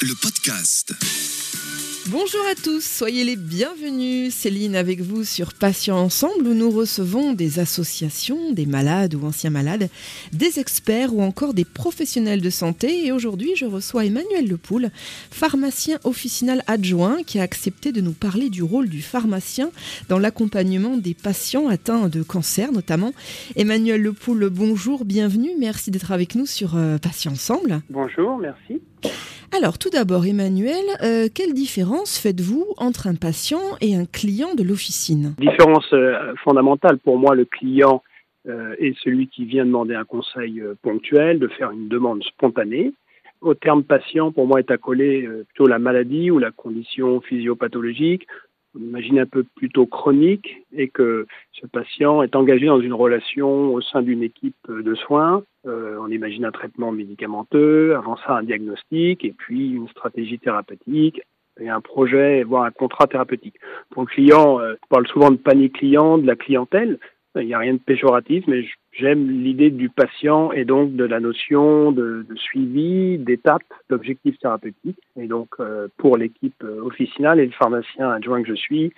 Le podcast. Bonjour à tous, soyez les bienvenus. Céline avec vous sur Patients Ensemble où nous recevons des associations, des malades ou anciens malades, des experts ou encore des professionnels de santé. Et aujourd'hui, je reçois Emmanuel Lepoul, pharmacien officinal adjoint qui a accepté de nous parler du rôle du pharmacien dans l'accompagnement des patients atteints de cancer notamment. Emmanuel Lepoul, bonjour, bienvenue. Merci d'être avec nous sur euh, Patients Ensemble. Bonjour, merci. Alors tout d'abord, Emmanuel, euh, quelle différence faites-vous entre un patient et un client de l'officine? Différence euh, fondamentale pour moi, le client euh, est celui qui vient demander un conseil ponctuel, de faire une demande spontanée. Au terme patient, pour moi, est accolé plutôt la maladie ou la condition physiopathologique. On imagine un peu plutôt chronique et que ce patient est engagé dans une relation au sein d'une équipe de soins. Euh, on imagine un traitement médicamenteux, avant ça un diagnostic et puis une stratégie thérapeutique et un projet, voire un contrat thérapeutique. Pour le client, euh, on parle souvent de panier client, de la clientèle. Il n'y a rien de péjoratif, mais j'aime l'idée du patient et donc de la notion de, suivi, d'étape, d'objectif thérapeutique. Et donc, euh, pour l'équipe euh, officinale et le pharmacien adjoint que je suis,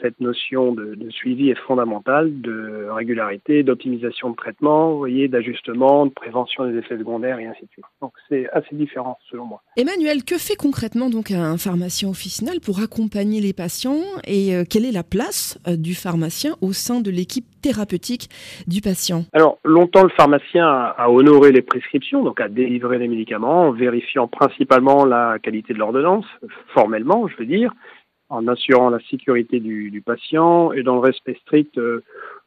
cette notion de, de, suivi est fondamentale, de régularité, d'optimisation de traitement, vous voyez, d'ajustement, de prévention des effets secondaires et ainsi de suite. Donc c'est assez différent selon moi. Emmanuel, que fait concrètement donc un pharmacien officinal pour accompagner les patients et euh, quelle est la place euh, du pharmacien au sein de l'équipe thérapeutique du patient? Alors longtemps le pharmacien a, a, honoré les prescriptions, donc a délivré les médicaments en vérifiant principalement la qualité de l'ordonnance, formellement je veux dire, en assurant la sécurité du, du patient et dans le respect strict euh,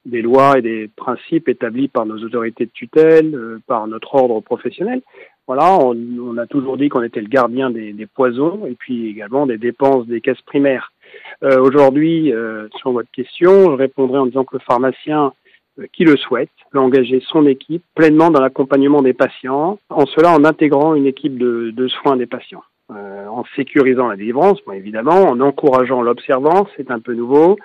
des lois et des principes établis par nos autorités de tutelle, euh, par notre ordre professionnel. Voilà, on, on a toujours dit qu'on était le gardien des, des, poisons et puis également des dépenses des caisses primaires. Euh, Aujourd'hui, euh, sur votre question, je répondrai en disant que le pharmacien qui le souhaite peut engager son équipe pleinement dans l'accompagnement des patients, en cela en intégrant une équipe de, de soins des patients en sécurisant la délivrance, bon, évidemment, en encourageant l'observance, c'est un peu nouveau,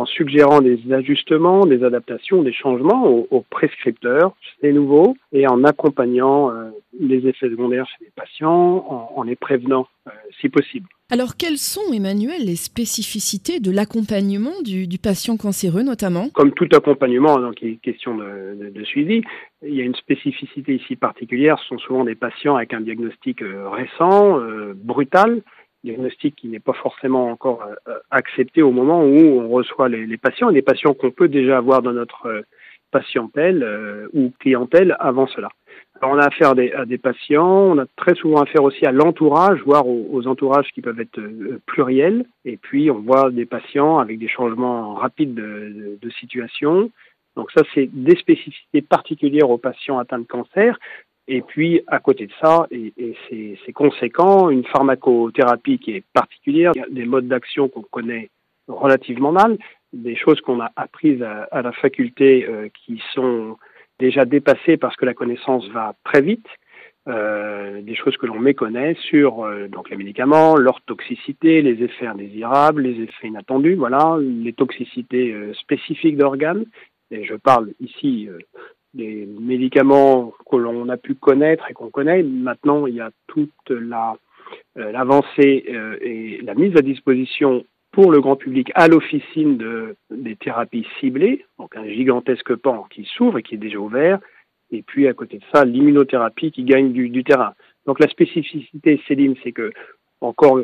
en suggérant des ajustements, des adaptations, des changements aux, aux prescripteurs, c'est nouveau, et en accompagnant euh, les effets secondaires chez les patients, en, en les prévenant euh, si possible. Alors, quelles sont, Emmanuel, les spécificités de l'accompagnement du, du, patient cancéreux, notamment? Comme tout accompagnement, donc il est question de, de, de, suivi, il y a une spécificité ici particulière. Ce sont souvent des patients avec un diagnostic euh, récent, euh, brutal, diagnostic qui n'est pas forcément encore euh, accepté au moment où on reçoit les, patients, et des patients qu'on peut déjà avoir dans notre euh, patientèle euh, ou clientèle avant cela. On a affaire à des, patients, on a très souvent affaire aussi à l'entourage, voire aux, entourages qui peuvent être pluriels. Et puis on voit des patients avec des changements rapides de, de, de situation. Donc ça, c'est des spécificités particulières aux patients atteints de cancer. Et puis, à côté de ça, et, c'est conséquent, une pharmacothérapie qui est particulière, des modes d'action qu'on connaît relativement mal, des choses qu'on a apprises à, la faculté euh, qui sont déjà dépassées parce que la connaissance va très vite, euh, des choses que l'on méconnaît sur euh, donc les médicaments, leur toxicité, les effets indésirables, les effets inattendus, voilà, les toxicités spécifiques d'organes. Et je parle ici des médicaments que l'on a pu connaître et qu'on connaît. Maintenant, il y a toute la euh, l'avancée euh, et la mise à disposition pour le grand public à l'officine de, des thérapies ciblées, donc un gigantesque pan qui s'ouvre et qui est déjà ouvert, et puis à côté de ça, l'immunothérapie qui gagne du, du, terrain. Donc la spécificité, Céline, c'est que encore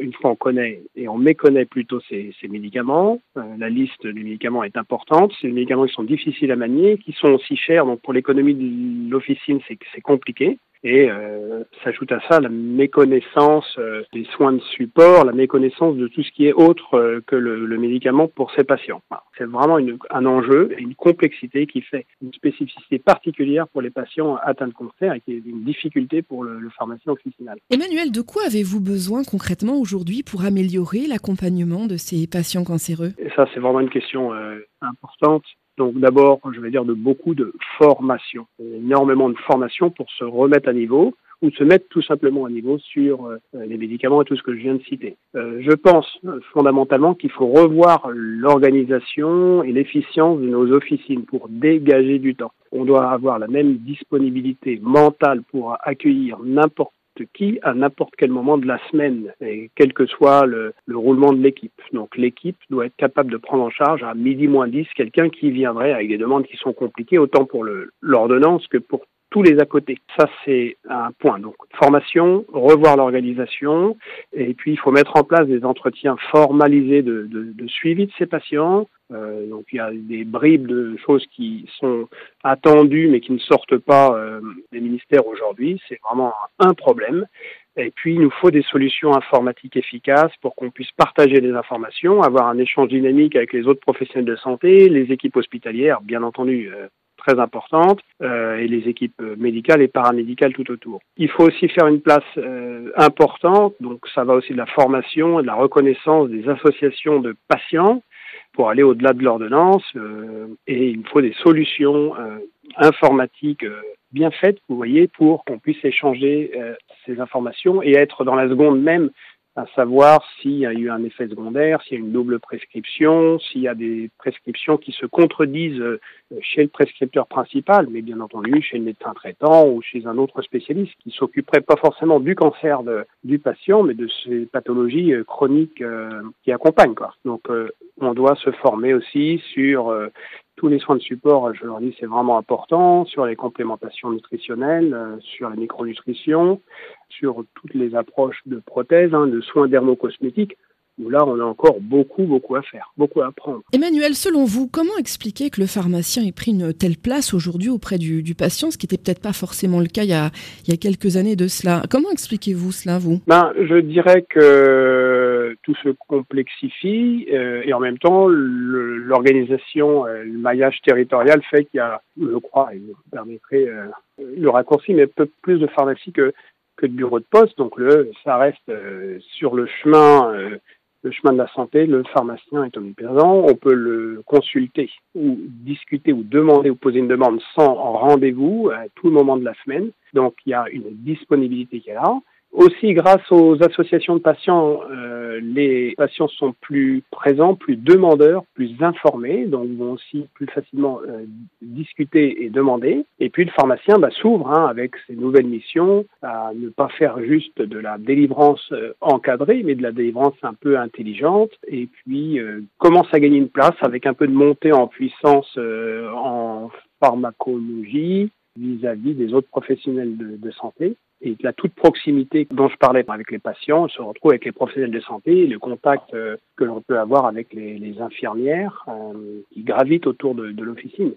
une fois, on connaît et on méconnaît plutôt ces, ces médicaments. Euh, la liste des médicaments est importante. Ces médicaments qui sont difficiles à manier, qui sont aussi chers, donc pour l'économie de l'officine, c'est compliqué. Et euh, s'ajoute à ça la méconnaissance euh, des soins de support, la méconnaissance de tout ce qui est autre euh, que le, le, médicament pour ces patients. C'est vraiment une, un enjeu et une complexité qui fait une spécificité particulière pour les patients atteints de cancer et qui est une difficulté pour le, le pharmacien officinal. Emmanuel, de quoi avez-vous besoin concrètement aujourd'hui pour améliorer l'accompagnement de ces patients cancéreux? Et Ça, c'est vraiment une question importante. Donc d'abord, je vais dire de beaucoup de formation, énormément de formation pour se remettre à niveau. ou se mettre tout simplement à niveau sur les médicaments et tout ce que je viens de citer. je pense fondamentalement qu'il faut revoir l'organisation et l'efficience de nos officines pour dégager du temps. On doit avoir la même disponibilité mentale pour accueillir n'importe qui à n'importe quel moment de la semaine, et quel que soit le, roulement de l'équipe. Donc l'équipe doit être capable de prendre en charge à midi moins 10 quelqu'un qui viendrait avec des demandes qui sont compliquées, autant pour l'ordonnance que pour tous les à côté. Ça, c'est un point. Donc, formation, revoir l'organisation, et puis il faut mettre en place des entretiens formalisés de, suivi de ces patients. Euh, donc, il y a des bribes de choses qui sont attendues, mais qui ne sortent pas euh, des ministères aujourd'hui. C'est vraiment un problème. Et puis, il nous faut des solutions informatiques efficaces pour qu'on puisse partager des informations, avoir un échange dynamique avec les autres professionnels de santé, les équipes hospitalières, bien entendu, euh, très importante euh, et les équipes médicales et paramédicales tout autour. Il faut aussi faire une place euh, importante, donc ça va aussi de la formation et de la reconnaissance des associations de patients pour aller au-delà de l'ordonnance euh, et il faut des solutions informatiques bien faites, vous voyez, pour qu'on puisse échanger ces informations et être dans la seconde même à savoir s'il y a eu un effet secondaire, s'il y a une double prescription, s'il y a des prescriptions qui se contredisent euh, chez le prescripteur principal, mais bien entendu chez le médecin traitant ou chez un autre spécialiste qui s'occuperait pas forcément du cancer du patient, mais de ces pathologies euh, chroniques euh, qui accompagnent. Donc on doit se former aussi sur tous les soins de support, je leur dis, c'est vraiment important, sur les complémentations nutritionnelles, euh, sur la micronutrition, sur toutes les approches de prothèses, hein, de soins dermocosmétiques où là, on a encore beaucoup, beaucoup à faire, beaucoup à apprendre. Emmanuel, selon vous, comment expliquer que le pharmacien ait pris une telle place aujourd'hui auprès du, patient, ce qui n'était peut-être pas forcément le cas il y, a, il y a quelques années de cela? Comment expliquez-vous cela, vous? Ben, Je dirais que tout se complexifie euh, et en même temps, l'organisation, euh, le, maillage territorial fait qu'il y a, je crois, et vous permettrez euh, le raccourci, mais peu plus de pharmacie que que de bureaux de poste. Donc le, ça reste sur le chemin le chemin de la santé, le pharmacien est omniprésent. On peut le consulter ou discuter ou demander ou poser une demande sans rendez-vous à tout moment de la semaine. Donc il y a une disponibilité qui est là. Aussi, grâce aux associations de patients, euh, les patients sont plus présents, plus demandeurs, plus informés, donc vont aussi plus facilement euh, discuter et demander. Et puis le pharmacien bah, s'ouvre hein, avec ses nouvelles missions à ne pas faire juste de la délivrance euh, encadrée, mais de la délivrance un peu intelligente. Et puis commence à gagner une place avec un peu de montée en puissance en pharmacologie vis-à-vis des autres professionnels de santé et la toute proximité dont je parlais avec les patients se retrouve avec les professionnels de santé, le contact euh, que l'on peut avoir avec les, infirmières euh, qui gravitent autour de, l'officine.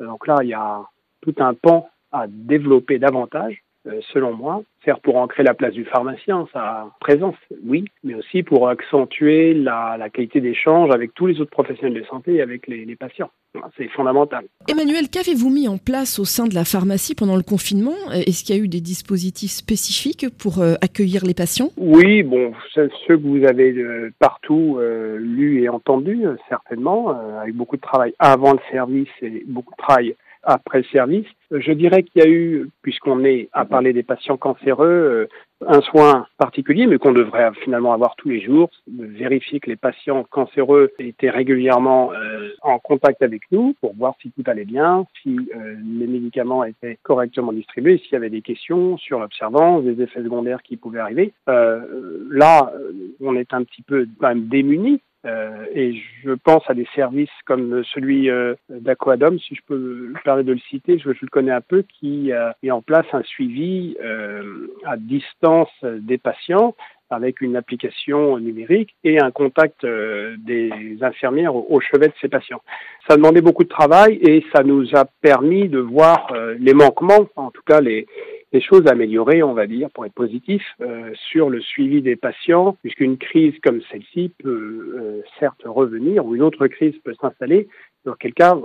Donc là, il y a tout un pan à développer davantage, selon moi, faire pour ancrer la place du pharmacien, sa présence, oui, mais aussi pour accentuer la, la qualité d'échange avec tous les autres professionnels de santé et avec les, les patients. C'est fondamental. Emmanuel, qu'avez-vous mis en place au sein de la pharmacie pendant le confinement? Est-ce qu'il y a eu des dispositifs spécifiques pour euh, accueillir les patients? Oui, bon, ceux que vous avez euh, partout euh, lus et entendus, certainement, avec beaucoup de travail avant le service et beaucoup de travail après le service. Je dirais qu'il y a eu, puisqu'on est à parler des patients cancéreux, euh, un soin particulier, mais qu'on devrait finalement avoir tous les jours, vérifier que les patients cancéreux étaient régulièrement euh, en contact avec nous pour voir si tout allait bien, si euh, les médicaments étaient correctement distribués, s'il y avait des questions sur l'observance, des effets secondaires qui pouvaient arriver. là, on est un petit peu quand même démunis euh, et je pense à des services comme celui euh, d'Aquadom, si je peux me permettre de le citer, je, le connais un peu, qui a mis en place un suivi euh, à distance des patients avec une application numérique et un contact euh, des infirmières au, chevet de ces patients. Ça demandait beaucoup de travail et ça nous a permis de voir les manquements, en tout cas les, les choses améliorées, on va dire, pour être positif, euh, sur le suivi des patients, puisqu'une crise comme celle-ci peut certes revenir, ou une autre crise peut s'installer, dans quel cas,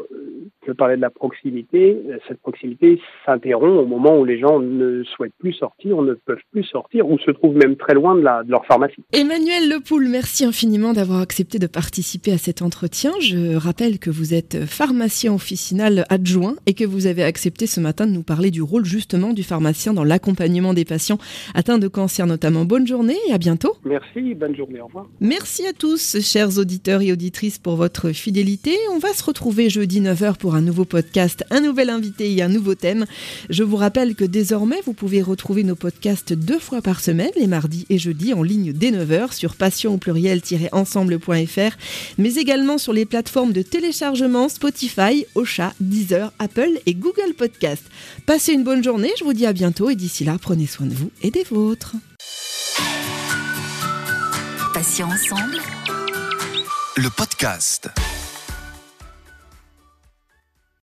je parlais de la proximité, cette proximité s'interrompt au moment où les gens ne souhaitent plus sortir, ne peuvent plus sortir, ou se trouvent même très loin de, la, de leur pharmacie. Emmanuel Lepoul, merci infiniment d'avoir accepté de participer à cet entretien. Je rappelle que vous êtes pharmacien officinal adjoint et que vous avez accepté ce matin de nous parler du rôle justement du pharmacien dans l'accompagnement des patients atteints de cancer notamment. Bonne journée et à bientôt. Merci, bonne journée, au revoir. Merci à tous, chers auditeurs et auditrices, pour votre fidélité. On va se retrouver jeudi 9h pour un nouveau podcast, un nouvel invité et un nouveau thème. Je vous rappelle que désormais, vous pouvez retrouver nos podcasts deux fois par semaine, les mardis et jeudis, en ligne dès 9h sur passion au pluriel-ensemble.fr, mais également sur les plateformes de téléchargement Spotify, Ocha, Deezer, Apple et Google Podcast. Passez une bonne journée, je vous dis à bientôt et d'ici là, prenez soin de vous et des vôtres. Passion ensemble. Le podcast.